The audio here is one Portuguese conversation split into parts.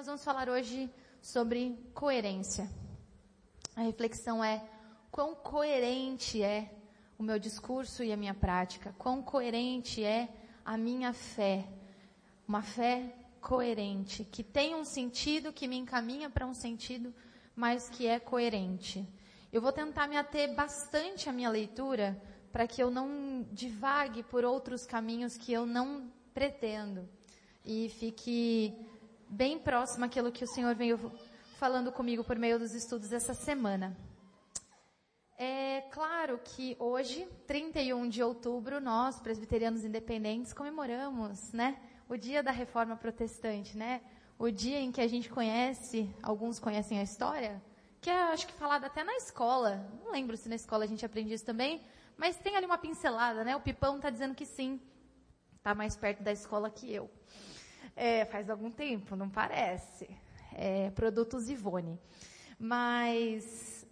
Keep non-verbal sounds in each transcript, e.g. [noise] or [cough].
nós vamos falar hoje sobre coerência. A reflexão é quão coerente é o meu discurso e a minha prática, quão coerente é a minha fé. Uma fé coerente, que tem um sentido, que me encaminha para um sentido, mas que é coerente. Eu vou tentar me ater bastante à minha leitura para que eu não divague por outros caminhos que eu não pretendo e fique bem próximo àquilo que o Senhor veio falando comigo por meio dos estudos essa semana. É claro que hoje, 31 de outubro, nós, presbiterianos independentes, comemoramos, né, o dia da reforma protestante, né? O dia em que a gente conhece, alguns conhecem a história, que é, acho que falada até na escola. Não lembro se na escola a gente aprende isso também, mas tem ali uma pincelada, né? O Pipão está dizendo que sim. Está mais perto da escola que eu. É, faz algum tempo, não parece. É, produtos Ivone. Mas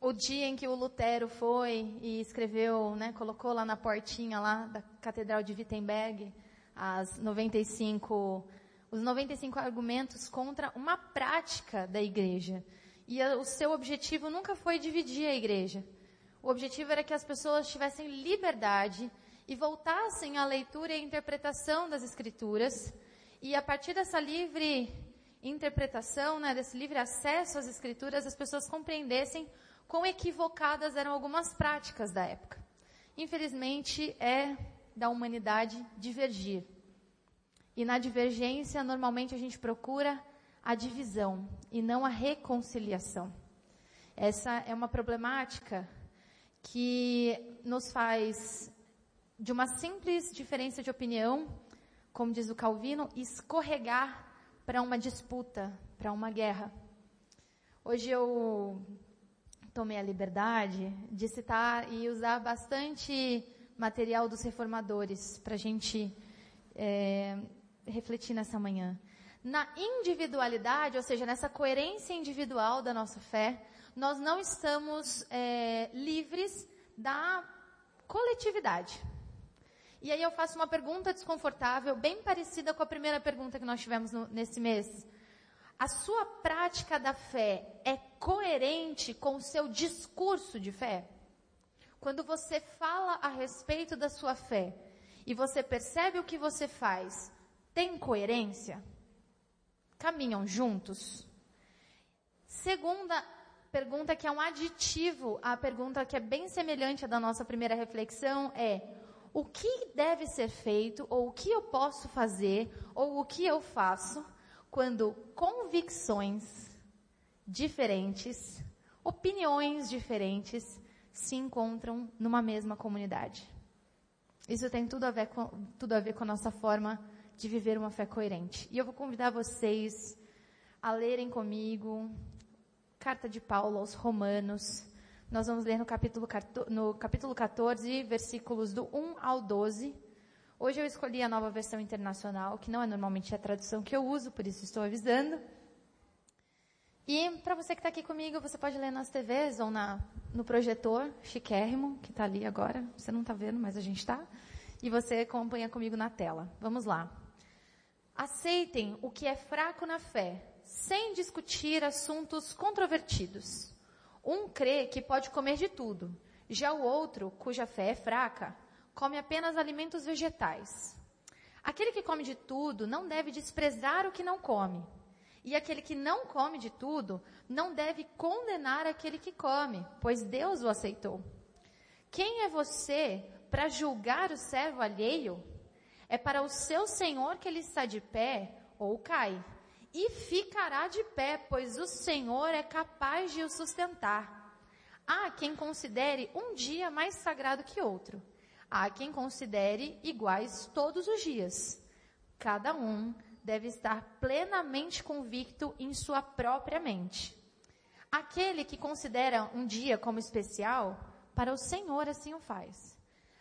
o dia em que o Lutero foi e escreveu, né, colocou lá na portinha lá da Catedral de Wittenberg as 95, os 95 argumentos contra uma prática da igreja. E o seu objetivo nunca foi dividir a igreja. O objetivo era que as pessoas tivessem liberdade e voltassem à leitura e à interpretação das escrituras. E a partir dessa livre interpretação, né, desse livre acesso às escrituras, as pessoas compreendessem quão equivocadas eram algumas práticas da época. Infelizmente, é da humanidade divergir. E na divergência, normalmente a gente procura a divisão e não a reconciliação. Essa é uma problemática que nos faz de uma simples diferença de opinião, como diz o Calvino, escorregar para uma disputa, para uma guerra. Hoje eu tomei a liberdade de citar e usar bastante material dos reformadores para a gente é, refletir nessa manhã. Na individualidade, ou seja, nessa coerência individual da nossa fé, nós não estamos é, livres da coletividade. E aí eu faço uma pergunta desconfortável, bem parecida com a primeira pergunta que nós tivemos no, nesse mês. A sua prática da fé é coerente com o seu discurso de fé? Quando você fala a respeito da sua fé e você percebe o que você faz, tem coerência? Caminham juntos? Segunda pergunta que é um aditivo à pergunta que é bem semelhante à da nossa primeira reflexão é o que deve ser feito, ou o que eu posso fazer, ou o que eu faço, quando convicções diferentes, opiniões diferentes, se encontram numa mesma comunidade. Isso tem tudo a ver com, tudo a ver com a nossa forma de viver uma fé coerente. E eu vou convidar vocês a lerem comigo carta de Paulo aos Romanos, nós vamos ler no capítulo, no capítulo 14, versículos do 1 ao 12. Hoje eu escolhi a nova versão internacional, que não é normalmente a tradução que eu uso, por isso estou avisando. E para você que está aqui comigo, você pode ler nas TVs ou na, no projetor chiquérrimo, que está ali agora. Você não está vendo, mas a gente está. E você acompanha comigo na tela. Vamos lá. Aceitem o que é fraco na fé, sem discutir assuntos controvertidos. Um crê que pode comer de tudo, já o outro, cuja fé é fraca, come apenas alimentos vegetais. Aquele que come de tudo não deve desprezar o que não come. E aquele que não come de tudo não deve condenar aquele que come, pois Deus o aceitou. Quem é você para julgar o servo alheio? É para o seu senhor que ele está de pé ou cai e ficará de pé, pois o Senhor é capaz de o sustentar. Há quem considere um dia mais sagrado que outro. Há quem considere iguais todos os dias. Cada um deve estar plenamente convicto em sua própria mente. Aquele que considera um dia como especial, para o Senhor assim o faz.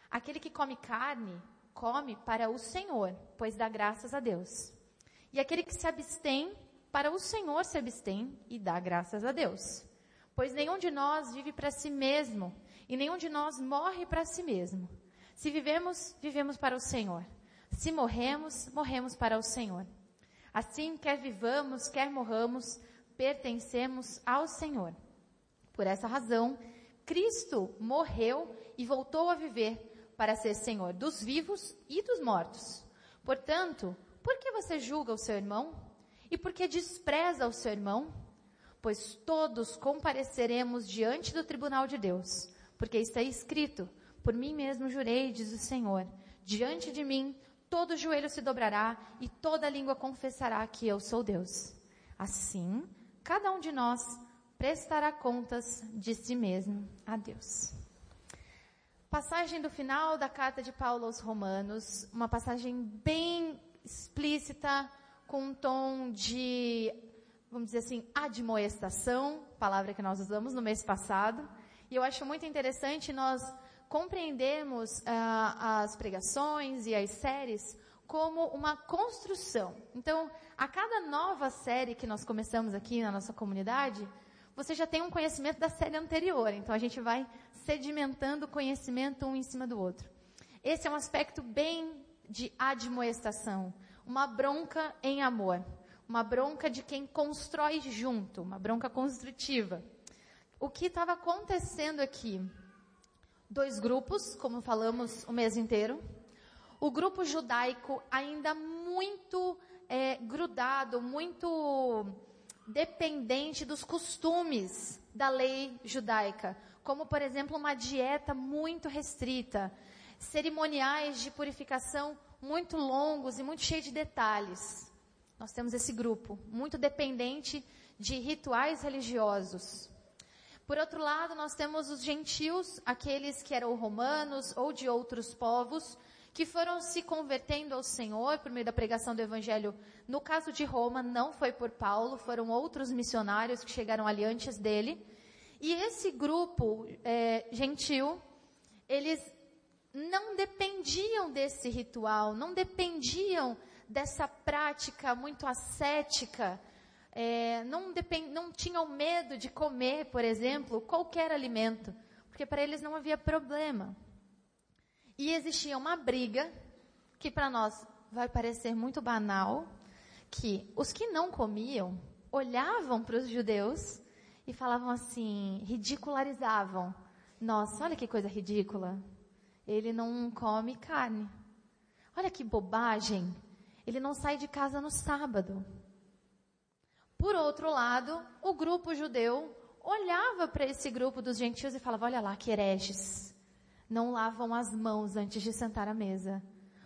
Aquele que come carne, come para o Senhor, pois dá graças a Deus. E aquele que se abstém, para o Senhor se abstém e dá graças a Deus. Pois nenhum de nós vive para si mesmo, e nenhum de nós morre para si mesmo. Se vivemos, vivemos para o Senhor. Se morremos, morremos para o Senhor. Assim, quer vivamos, quer morramos, pertencemos ao Senhor. Por essa razão, Cristo morreu e voltou a viver para ser Senhor dos vivos e dos mortos. Portanto, por que você julga o seu irmão? E por que despreza o seu irmão? Pois todos compareceremos diante do tribunal de Deus, porque está escrito, por mim mesmo jurei, diz o Senhor, diante de mim todo joelho se dobrará e toda língua confessará que eu sou Deus. Assim, cada um de nós prestará contas de si mesmo a Deus. Passagem do final da carta de Paulo aos Romanos, uma passagem bem explícita, com um tom de, vamos dizer assim, admoestação, palavra que nós usamos no mês passado. E eu acho muito interessante nós compreendermos ah, as pregações e as séries como uma construção. Então, a cada nova série que nós começamos aqui na nossa comunidade, você já tem um conhecimento da série anterior. Então, a gente vai sedimentando o conhecimento um em cima do outro. Esse é um aspecto bem de admoestação, uma bronca em amor, uma bronca de quem constrói junto, uma bronca construtiva. O que estava acontecendo aqui? Dois grupos, como falamos o mês inteiro. O grupo judaico ainda muito é, grudado, muito dependente dos costumes da lei judaica, como por exemplo uma dieta muito restrita, cerimoniais de purificação muito longos e muito cheios de detalhes. Nós temos esse grupo, muito dependente de rituais religiosos. Por outro lado, nós temos os gentios, aqueles que eram romanos ou de outros povos, que foram se convertendo ao Senhor por meio da pregação do Evangelho. No caso de Roma, não foi por Paulo, foram outros missionários que chegaram ali antes dele. E esse grupo é, gentil, eles não dependiam desse ritual, não dependiam dessa prática muito ascética, é, não, depend, não tinham medo de comer, por exemplo, qualquer alimento, porque para eles não havia problema. E existia uma briga, que para nós vai parecer muito banal, que os que não comiam olhavam para os judeus e falavam assim, ridicularizavam. Nossa, olha que coisa ridícula. Ele não come carne. Olha que bobagem. Ele não sai de casa no sábado. Por outro lado, o grupo judeu olhava para esse grupo dos gentios e falava: Olha lá, que hereges. Não lavam as mãos antes de sentar à mesa.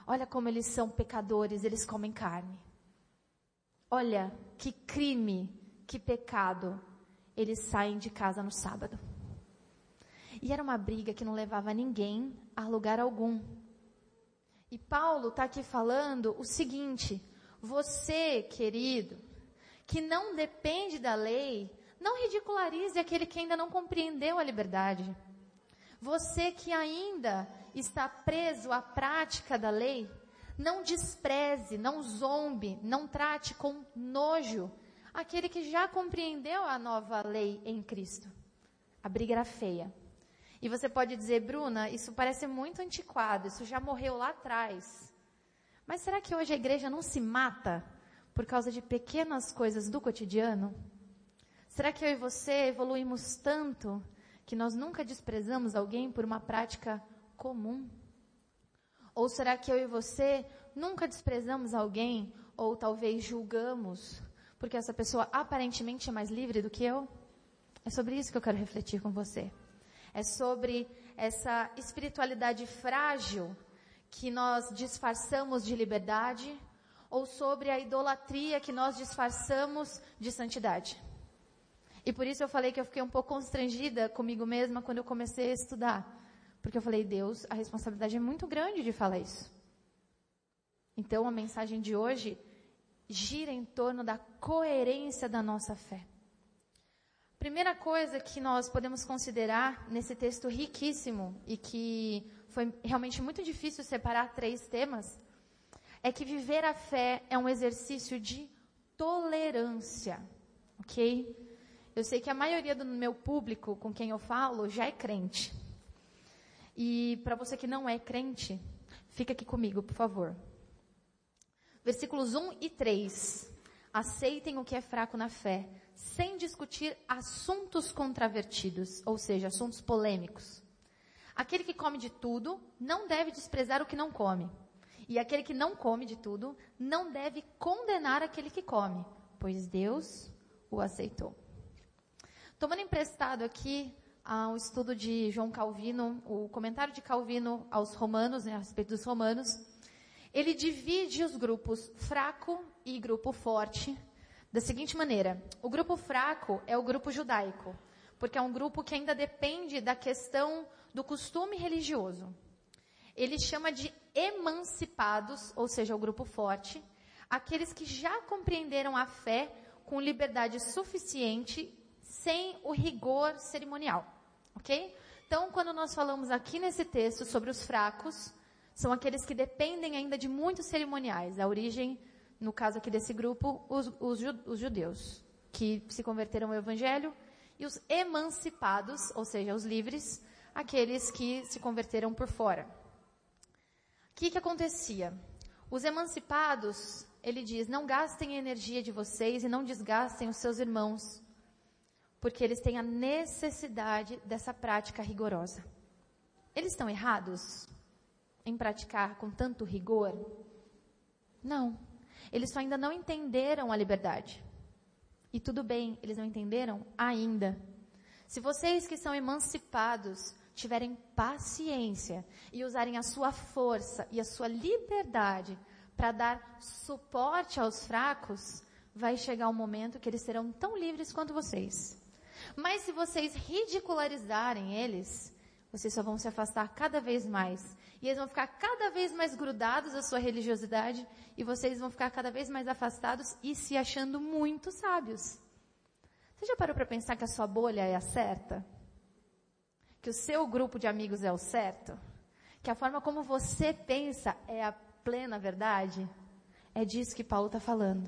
Olha como eles são pecadores, eles comem carne. Olha que crime, que pecado. Eles saem de casa no sábado. E era uma briga que não levava ninguém a lugar algum. E Paulo está aqui falando o seguinte: você, querido, que não depende da lei, não ridicularize aquele que ainda não compreendeu a liberdade. Você que ainda está preso à prática da lei, não despreze, não zombe, não trate com nojo aquele que já compreendeu a nova lei em Cristo. A briga era feia. E você pode dizer, Bruna, isso parece muito antiquado, isso já morreu lá atrás. Mas será que hoje a igreja não se mata por causa de pequenas coisas do cotidiano? Será que eu e você evoluímos tanto que nós nunca desprezamos alguém por uma prática comum? Ou será que eu e você nunca desprezamos alguém ou talvez julgamos porque essa pessoa aparentemente é mais livre do que eu? É sobre isso que eu quero refletir com você é sobre essa espiritualidade frágil que nós disfarçamos de liberdade ou sobre a idolatria que nós disfarçamos de santidade. E por isso eu falei que eu fiquei um pouco constrangida comigo mesma quando eu comecei a estudar. Porque eu falei, Deus, a responsabilidade é muito grande de falar isso. Então a mensagem de hoje gira em torno da coerência da nossa fé. Primeira coisa que nós podemos considerar nesse texto riquíssimo e que foi realmente muito difícil separar três temas, é que viver a fé é um exercício de tolerância, ok? Eu sei que a maioria do meu público com quem eu falo já é crente. E para você que não é crente, fica aqui comigo, por favor. Versículos 1 e 3 aceitem o que é fraco na fé, sem discutir assuntos controvertidos, ou seja, assuntos polêmicos. Aquele que come de tudo não deve desprezar o que não come. E aquele que não come de tudo não deve condenar aquele que come, pois Deus o aceitou. Tomando emprestado aqui ao estudo de João Calvino, o comentário de Calvino aos Romanos, né, a respeito dos Romanos, ele divide os grupos fraco e grupo forte da seguinte maneira: o grupo fraco é o grupo judaico, porque é um grupo que ainda depende da questão do costume religioso. Ele chama de emancipados, ou seja, o grupo forte, aqueles que já compreenderam a fé com liberdade suficiente, sem o rigor cerimonial. Ok? Então, quando nós falamos aqui nesse texto sobre os fracos, são aqueles que dependem ainda de muitos cerimoniais. A origem, no caso aqui desse grupo, os, os, os judeus, que se converteram ao evangelho, e os emancipados, ou seja, os livres, aqueles que se converteram por fora. O que, que acontecia? Os emancipados, ele diz, não gastem a energia de vocês e não desgastem os seus irmãos, porque eles têm a necessidade dessa prática rigorosa. Eles estão errados em praticar com tanto rigor? Não. Eles só ainda não entenderam a liberdade. E tudo bem, eles não entenderam ainda. Se vocês que são emancipados tiverem paciência e usarem a sua força e a sua liberdade para dar suporte aos fracos, vai chegar um momento que eles serão tão livres quanto vocês. Mas se vocês ridicularizarem eles, vocês só vão se afastar cada vez mais. E eles vão ficar cada vez mais grudados à sua religiosidade e vocês vão ficar cada vez mais afastados e se achando muito sábios. Você já parou para pensar que a sua bolha é a certa? que o seu grupo de amigos é o certo, que a forma como você pensa é a plena verdade, é disso que Paulo está falando.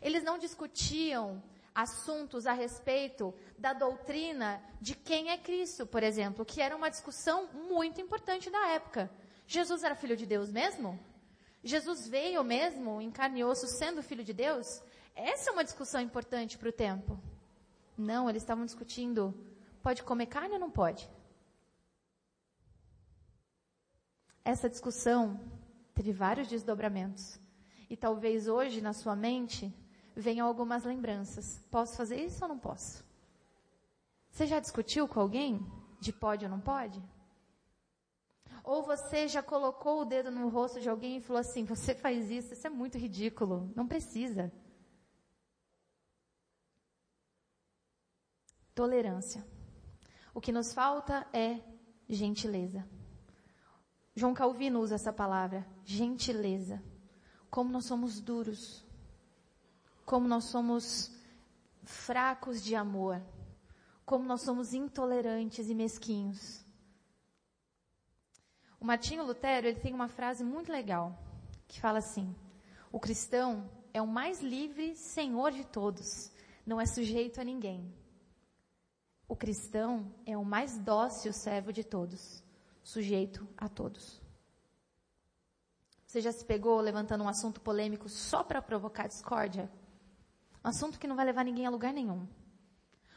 Eles não discutiam assuntos a respeito da doutrina de quem é Cristo, por exemplo, que era uma discussão muito importante na época. Jesus era filho de Deus mesmo? Jesus veio mesmo, em carne e osso, sendo filho de Deus? Essa é uma discussão importante para o tempo. Não, eles estavam discutindo, pode comer carne ou não pode? Essa discussão teve vários desdobramentos. E talvez hoje, na sua mente, venham algumas lembranças. Posso fazer isso ou não posso? Você já discutiu com alguém de pode ou não pode? Ou você já colocou o dedo no rosto de alguém e falou assim: você faz isso, isso é muito ridículo, não precisa. Tolerância. O que nos falta é gentileza. João Calvino usa essa palavra, gentileza. Como nós somos duros. Como nós somos fracos de amor. Como nós somos intolerantes e mesquinhos. O Martinho Lutero, ele tem uma frase muito legal, que fala assim: O cristão é o mais livre senhor de todos, não é sujeito a ninguém. O cristão é o mais dócil servo de todos, sujeito a todos. Você já se pegou levantando um assunto polêmico só para provocar discórdia? Um assunto que não vai levar ninguém a lugar nenhum.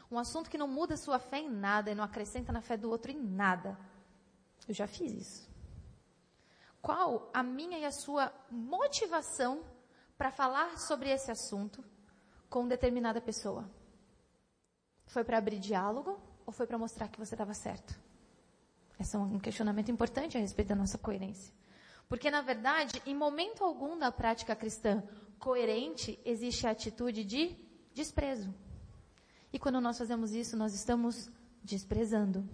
Um assunto que não muda sua fé em nada e não acrescenta na fé do outro em nada. Eu já fiz isso. Qual a minha e a sua motivação para falar sobre esse assunto com determinada pessoa? Foi para abrir diálogo ou foi para mostrar que você estava certo? Esse é um questionamento importante a respeito da nossa coerência. Porque, na verdade, em momento algum da prática cristã coerente, existe a atitude de desprezo. E quando nós fazemos isso, nós estamos desprezando.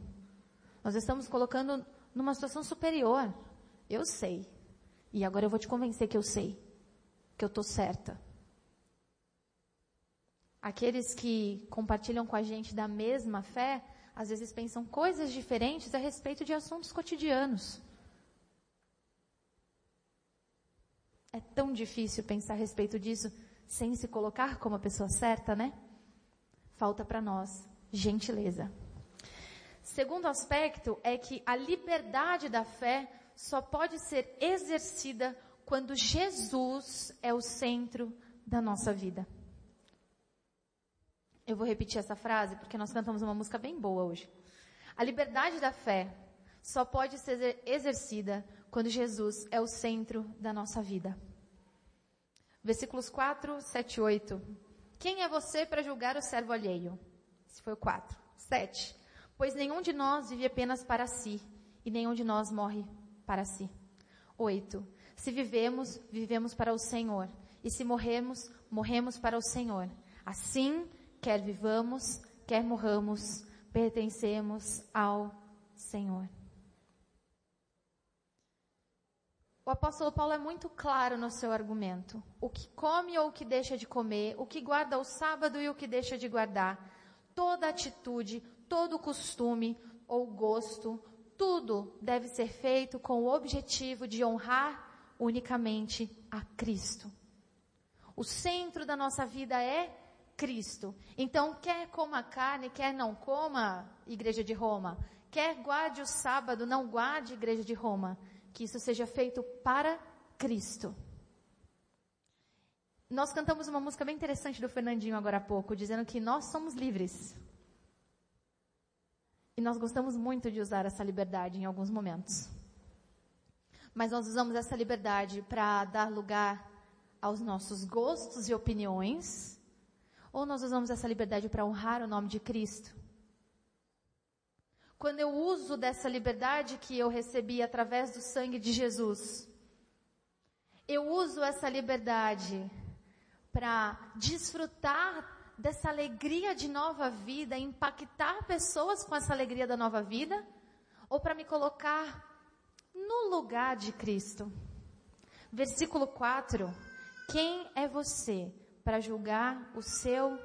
Nós estamos colocando numa situação superior. Eu sei. E agora eu vou te convencer que eu sei. Que eu estou certa. Aqueles que compartilham com a gente da mesma fé às vezes pensam coisas diferentes a respeito de assuntos cotidianos. É tão difícil pensar a respeito disso sem se colocar como a pessoa certa, né? Falta para nós gentileza. Segundo aspecto é que a liberdade da fé só pode ser exercida quando Jesus é o centro da nossa vida. Eu vou repetir essa frase porque nós cantamos uma música bem boa hoje. A liberdade da fé só pode ser exercida quando Jesus é o centro da nossa vida. Versículos 4, 7 e 8. Quem é você para julgar o servo alheio? Esse foi o 4. 7. Pois nenhum de nós vive apenas para si, e nenhum de nós morre para si. 8. Se vivemos, vivemos para o Senhor, e se morremos, morremos para o Senhor. Assim, quer vivamos, quer morramos, pertencemos ao Senhor. O apóstolo Paulo é muito claro no seu argumento. O que come ou o que deixa de comer, o que guarda o sábado e o que deixa de guardar. Toda atitude, todo costume ou gosto, tudo deve ser feito com o objetivo de honrar unicamente a Cristo. O centro da nossa vida é Cristo. Então, quer coma carne, quer não coma, igreja de Roma. Quer guarde o sábado, não guarde, igreja de Roma que isso seja feito para Cristo. Nós cantamos uma música bem interessante do Fernandinho agora há pouco, dizendo que nós somos livres. E nós gostamos muito de usar essa liberdade em alguns momentos. Mas nós usamos essa liberdade para dar lugar aos nossos gostos e opiniões, ou nós usamos essa liberdade para honrar o nome de Cristo? Quando eu uso dessa liberdade que eu recebi através do sangue de Jesus, eu uso essa liberdade para desfrutar dessa alegria de nova vida, impactar pessoas com essa alegria da nova vida, ou para me colocar no lugar de Cristo. Versículo 4: Quem é você para julgar o seu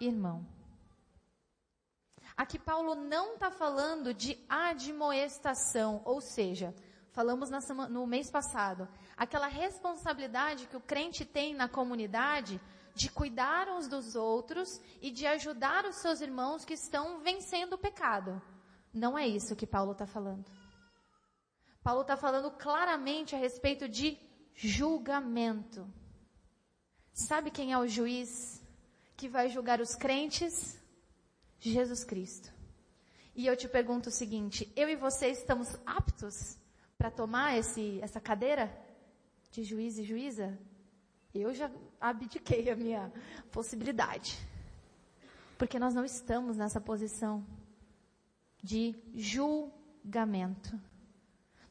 irmão? Aqui Paulo não está falando de admoestação, ou seja, falamos semana, no mês passado, aquela responsabilidade que o crente tem na comunidade de cuidar uns dos outros e de ajudar os seus irmãos que estão vencendo o pecado. Não é isso que Paulo está falando. Paulo está falando claramente a respeito de julgamento. Sabe quem é o juiz que vai julgar os crentes? Jesus Cristo. E eu te pergunto o seguinte, eu e você estamos aptos para tomar esse, essa cadeira de juiz e juíza? Eu já abdiquei a minha possibilidade. Porque nós não estamos nessa posição de julgamento.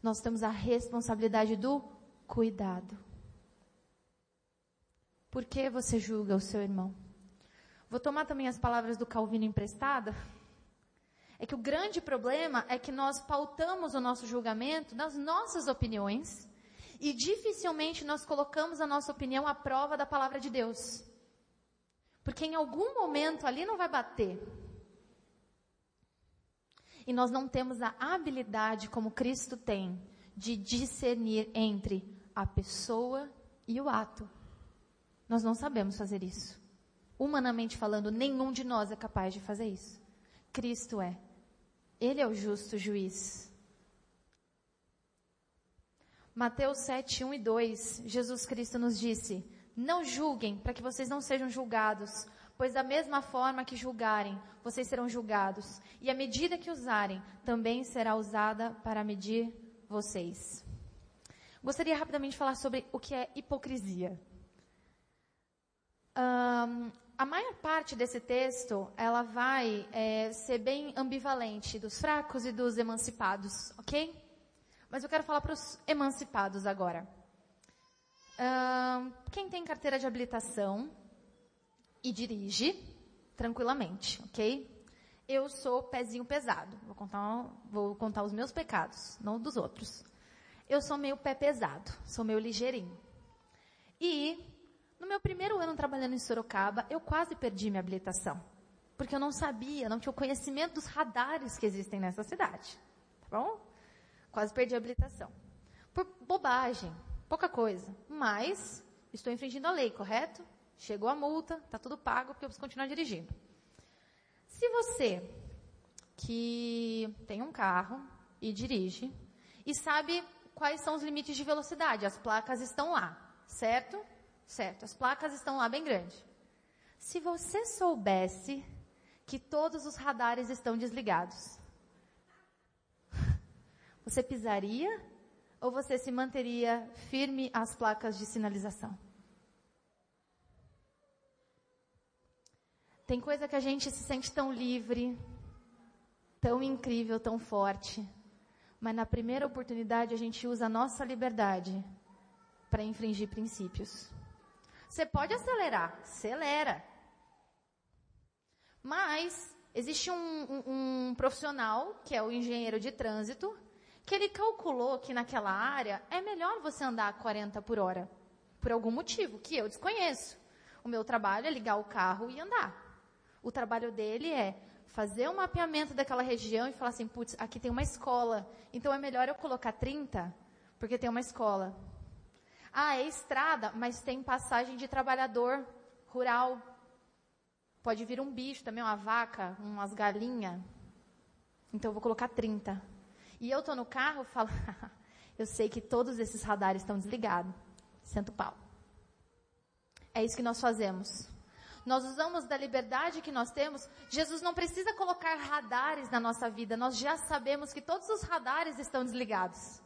Nós temos a responsabilidade do cuidado. Por que você julga o seu irmão? Vou tomar também as palavras do Calvino emprestada. É que o grande problema é que nós pautamos o nosso julgamento nas nossas opiniões e dificilmente nós colocamos a nossa opinião à prova da palavra de Deus. Porque em algum momento ali não vai bater. E nós não temos a habilidade como Cristo tem de discernir entre a pessoa e o ato. Nós não sabemos fazer isso. Humanamente falando, nenhum de nós é capaz de fazer isso. Cristo é. Ele é o justo juiz. Mateus 7, 1 e 2, Jesus Cristo nos disse, não julguem para que vocês não sejam julgados, pois da mesma forma que julgarem, vocês serão julgados, e a medida que usarem também será usada para medir vocês. Gostaria rapidamente de falar sobre o que é hipocrisia. Um, a maior parte desse texto, ela vai é, ser bem ambivalente dos fracos e dos emancipados, ok? Mas eu quero falar para os emancipados agora. quem tem carteira de habilitação e dirige tranquilamente, ok? Eu sou pezinho pesado. Vou contar, vou contar os meus pecados, não dos outros. Eu sou meio pé pesado, sou meio ligeirinho. E no meu primeiro ano trabalhando em Sorocaba, eu quase perdi minha habilitação. Porque eu não sabia, não tinha o conhecimento dos radares que existem nessa cidade. Tá bom? Quase perdi a habilitação. Por bobagem, pouca coisa. Mas estou infringindo a lei, correto? Chegou a multa, tá tudo pago porque eu preciso continuar dirigindo. Se você que tem um carro e dirige e sabe quais são os limites de velocidade, as placas estão lá, certo? Certo? As placas estão lá bem grandes. Se você soubesse que todos os radares estão desligados, [laughs] você pisaria ou você se manteria firme às placas de sinalização? Tem coisa que a gente se sente tão livre, tão incrível, tão forte, mas na primeira oportunidade a gente usa a nossa liberdade para infringir princípios. Você pode acelerar, acelera. Mas existe um, um, um, profissional, que é o engenheiro de trânsito, que ele calculou que naquela área é melhor você andar a 40 por hora. Por algum motivo, que eu desconheço. O meu trabalho é ligar o carro e andar. O trabalho dele é fazer um mapeamento daquela região e falar assim, putz, aqui tem uma escola, então é melhor eu colocar 30, porque tem uma escola. Ah, é estrada, mas tem passagem de trabalhador rural. Pode vir um bicho também, uma vaca, umas galinhas. Então eu vou colocar 30. E eu tô no carro, falo, [laughs] eu sei que todos esses radares estão desligados. Sento pau. É isso que nós fazemos nós usamos da liberdade que nós temos. Jesus não precisa colocar radares na nossa vida, nós já sabemos que todos os radares estão desligados.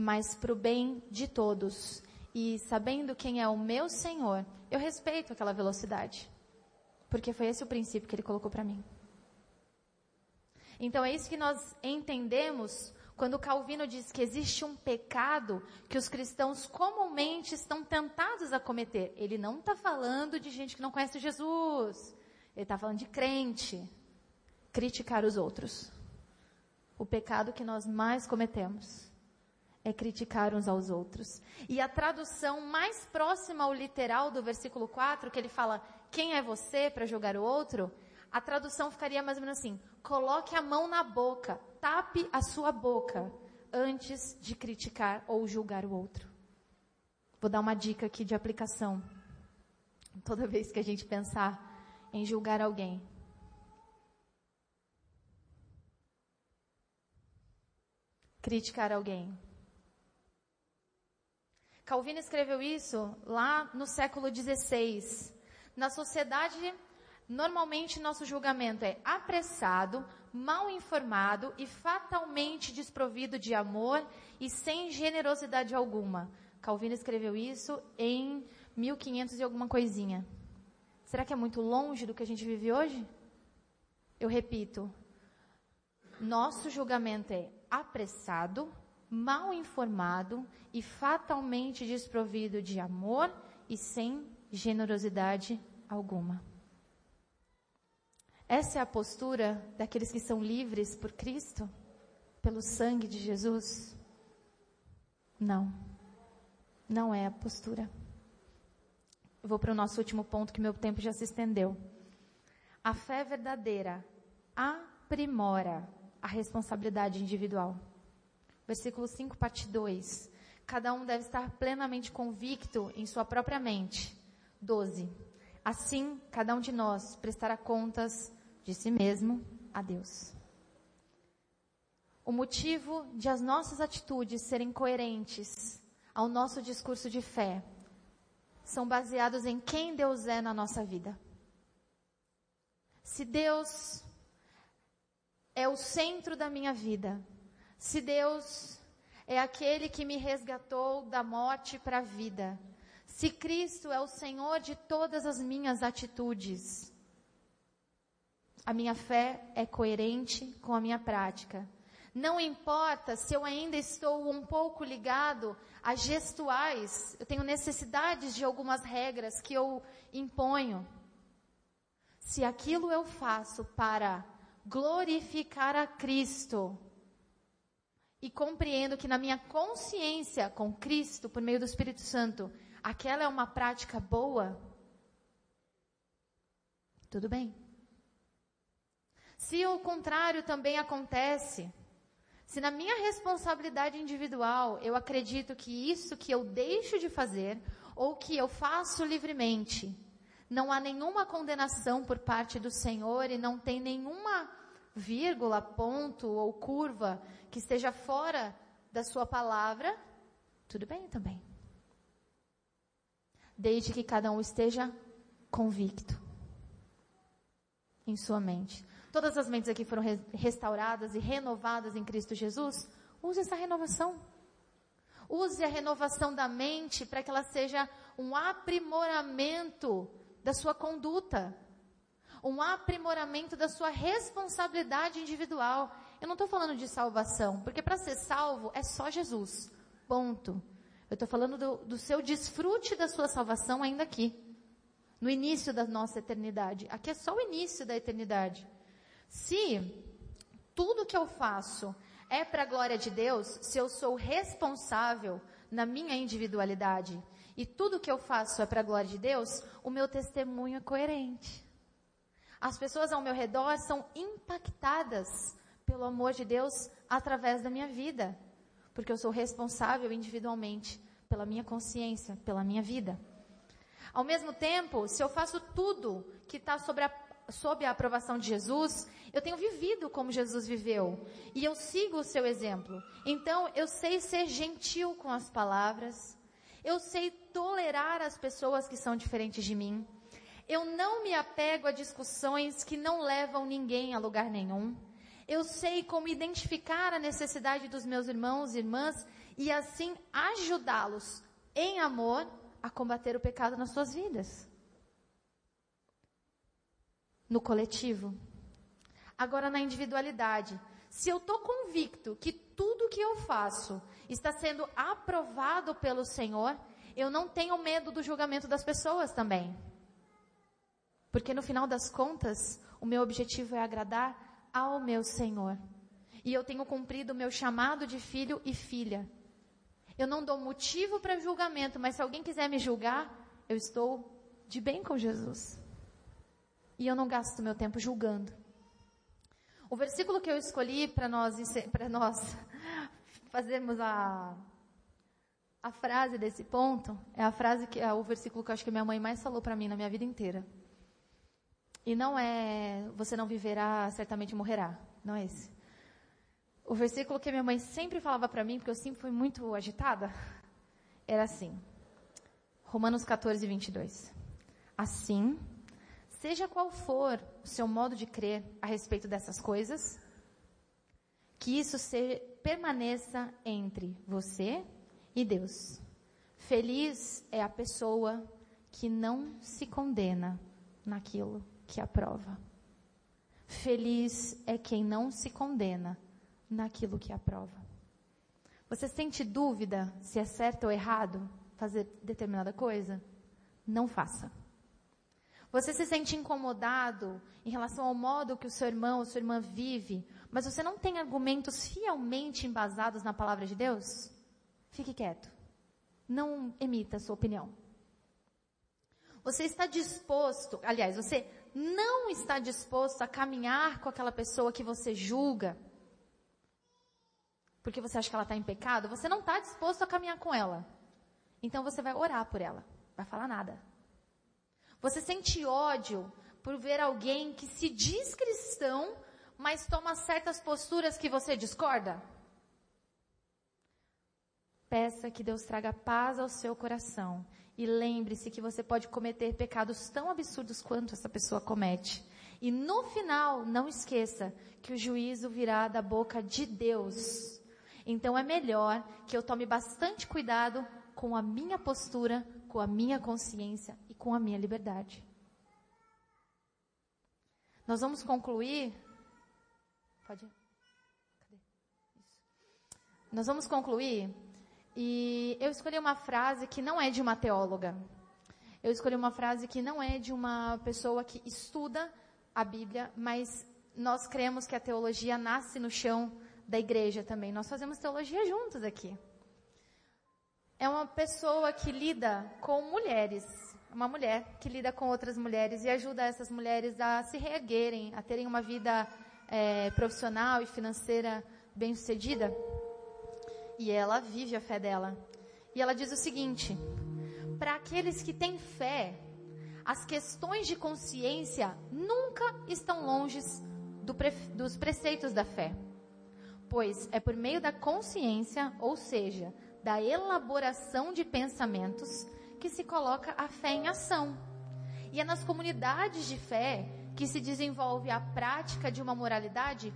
Mas para o bem de todos e sabendo quem é o meu Senhor, eu respeito aquela velocidade. Porque foi esse o princípio que ele colocou para mim. Então é isso que nós entendemos quando Calvino diz que existe um pecado que os cristãos comumente estão tentados a cometer. Ele não está falando de gente que não conhece Jesus. Ele está falando de crente. Criticar os outros. O pecado que nós mais cometemos é criticar uns aos outros. E a tradução mais próxima ao literal do versículo 4, que ele fala, quem é você para julgar o outro? A tradução ficaria mais ou menos assim: coloque a mão na boca, tape a sua boca antes de criticar ou julgar o outro. Vou dar uma dica aqui de aplicação. Toda vez que a gente pensar em julgar alguém, criticar alguém. Calvino escreveu isso lá no século XVI. Na sociedade Normalmente nosso julgamento é apressado, mal informado e fatalmente desprovido de amor e sem generosidade alguma. Calvino escreveu isso em 1500 e alguma coisinha. Será que é muito longe do que a gente vive hoje? Eu repito. Nosso julgamento é apressado, mal informado e fatalmente desprovido de amor e sem generosidade alguma. Essa é a postura daqueles que são livres por Cristo? Pelo sangue de Jesus? Não. Não é a postura. Eu vou para o nosso último ponto, que meu tempo já se estendeu. A fé verdadeira aprimora a responsabilidade individual. Versículo 5, parte 2. Cada um deve estar plenamente convicto em sua própria mente. 12. Assim, cada um de nós prestará contas de si mesmo a Deus. O motivo de as nossas atitudes serem coerentes ao nosso discurso de fé são baseados em quem Deus é na nossa vida. Se Deus é o centro da minha vida, se Deus é aquele que me resgatou da morte para a vida, se Cristo é o Senhor de todas as minhas atitudes, a minha fé é coerente com a minha prática. Não importa se eu ainda estou um pouco ligado a gestuais, eu tenho necessidades de algumas regras que eu imponho. Se aquilo eu faço para glorificar a Cristo e compreendo que na minha consciência com Cristo, por meio do Espírito Santo, aquela é uma prática boa, tudo bem. Se o contrário também acontece, se na minha responsabilidade individual eu acredito que isso que eu deixo de fazer ou que eu faço livremente, não há nenhuma condenação por parte do Senhor e não tem nenhuma vírgula, ponto ou curva que esteja fora da sua palavra, tudo bem também. desde que cada um esteja convicto em sua mente. Todas as mentes aqui foram restauradas e renovadas em Cristo Jesus. Use essa renovação. Use a renovação da mente para que ela seja um aprimoramento da sua conduta, um aprimoramento da sua responsabilidade individual. Eu não estou falando de salvação, porque para ser salvo é só Jesus. Ponto. Eu estou falando do, do seu desfrute da sua salvação ainda aqui. No início da nossa eternidade. Aqui é só o início da eternidade. Se tudo que eu faço é para a glória de Deus, se eu sou responsável na minha individualidade e tudo que eu faço é para a glória de Deus, o meu testemunho é coerente. As pessoas ao meu redor são impactadas pelo amor de Deus através da minha vida, porque eu sou responsável individualmente pela minha consciência, pela minha vida. Ao mesmo tempo, se eu faço tudo que está sobre a sob a aprovação de Jesus, eu tenho vivido como Jesus viveu. E eu sigo o seu exemplo. Então, eu sei ser gentil com as palavras. Eu sei tolerar as pessoas que são diferentes de mim. Eu não me apego a discussões que não levam ninguém a lugar nenhum. Eu sei como identificar a necessidade dos meus irmãos e irmãs e assim ajudá-los em amor a combater o pecado nas suas vidas no coletivo. Agora na individualidade. Se eu estou convicto que tudo que eu faço está sendo aprovado pelo Senhor, eu não tenho medo do julgamento das pessoas também. Porque no final das contas, o meu objetivo é agradar ao meu Senhor. E eu tenho cumprido o meu chamado de filho e filha. Eu não dou motivo para julgamento, mas se alguém quiser me julgar, eu estou de bem com Jesus e eu não gasto meu tempo julgando. O versículo que eu escolhi para nós, para nós [laughs] fazermos a, a frase desse ponto é a frase que é o versículo que eu acho que minha mãe mais falou para mim na minha vida inteira. E não é você não viverá, certamente morrerá. Não é esse. O versículo que minha mãe sempre falava para mim, porque eu sempre fui muito agitada, era assim. Romanos 14, 22. Assim, seja qual for o seu modo de crer a respeito dessas coisas, que isso permaneça entre você e Deus. Feliz é a pessoa que não se condena naquilo que aprova. Feliz é quem não se condena naquilo que aprova. Você sente dúvida se é certo ou errado fazer determinada coisa? Não faça. Você se sente incomodado em relação ao modo que o seu irmão ou sua irmã vive, mas você não tem argumentos fielmente embasados na palavra de Deus? Fique quieto. Não emita sua opinião. Você está disposto, aliás, você não está disposto a caminhar com aquela pessoa que você julga, porque você acha que ela está em pecado, você não está disposto a caminhar com ela. Então você vai orar por ela, vai falar nada. Você sente ódio por ver alguém que se diz cristão, mas toma certas posturas que você discorda? Peça que Deus traga paz ao seu coração e lembre-se que você pode cometer pecados tão absurdos quanto essa pessoa comete. E no final, não esqueça que o juízo virá da boca de Deus. Então é melhor que eu tome bastante cuidado com a minha postura, com a minha consciência e com a minha liberdade. Nós vamos concluir. Pode ir? Cadê? Isso. Nós vamos concluir. E eu escolhi uma frase que não é de uma teóloga. Eu escolhi uma frase que não é de uma pessoa que estuda a Bíblia, mas nós cremos que a teologia nasce no chão da igreja também. Nós fazemos teologia juntos aqui é uma pessoa que lida com mulheres, uma mulher que lida com outras mulheres e ajuda essas mulheres a se reerguerem, a terem uma vida é, profissional e financeira bem sucedida. E ela vive a fé dela. E ela diz o seguinte: para aqueles que têm fé, as questões de consciência nunca estão longe do pre, dos preceitos da fé. Pois é por meio da consciência, ou seja, da elaboração de pensamentos que se coloca a fé em ação. E é nas comunidades de fé que se desenvolve a prática de uma moralidade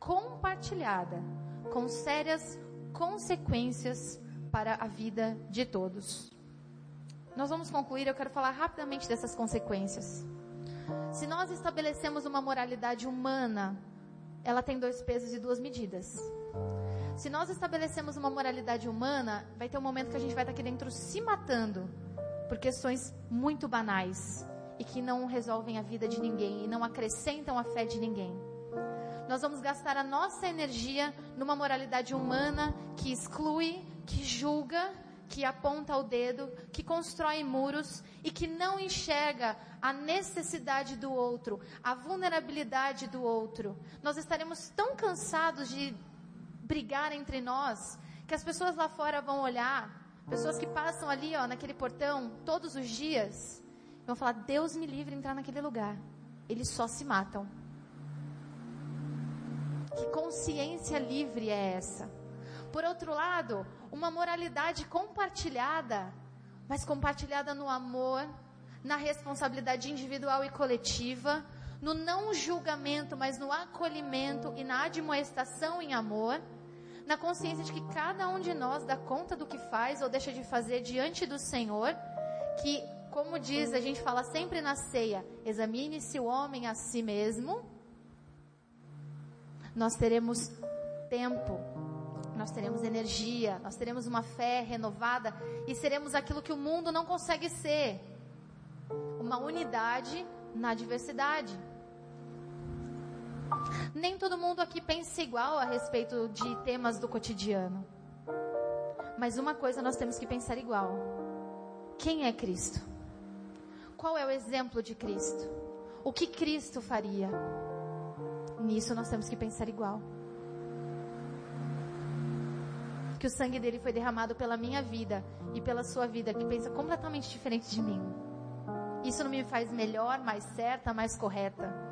compartilhada, com sérias consequências para a vida de todos. Nós vamos concluir, eu quero falar rapidamente dessas consequências. Se nós estabelecemos uma moralidade humana, ela tem dois pesos e duas medidas. Se nós estabelecemos uma moralidade humana, vai ter um momento que a gente vai estar aqui dentro se matando por questões muito banais e que não resolvem a vida de ninguém e não acrescentam a fé de ninguém. Nós vamos gastar a nossa energia numa moralidade humana que exclui, que julga, que aponta o dedo, que constrói muros e que não enxerga a necessidade do outro, a vulnerabilidade do outro. Nós estaremos tão cansados de brigar entre nós, que as pessoas lá fora vão olhar, pessoas que passam ali, ó, naquele portão todos os dias, vão falar: Deus me livre de entrar naquele lugar. Eles só se matam. Que consciência livre é essa? Por outro lado, uma moralidade compartilhada, mas compartilhada no amor, na responsabilidade individual e coletiva, no não julgamento, mas no acolhimento e na admoestação em amor na consciência de que cada um de nós dá conta do que faz ou deixa de fazer diante do Senhor, que, como diz, a gente fala sempre na ceia, examine-se o homem a si mesmo, nós teremos tempo, nós teremos energia, nós teremos uma fé renovada e seremos aquilo que o mundo não consegue ser. Uma unidade na diversidade. Nem todo mundo aqui pensa igual a respeito de temas do cotidiano. Mas uma coisa nós temos que pensar igual. Quem é Cristo? Qual é o exemplo de Cristo? O que Cristo faria? Nisso nós temos que pensar igual. Que o sangue dele foi derramado pela minha vida e pela sua vida, que pensa completamente diferente de mim. Isso não me faz melhor, mais certa, mais correta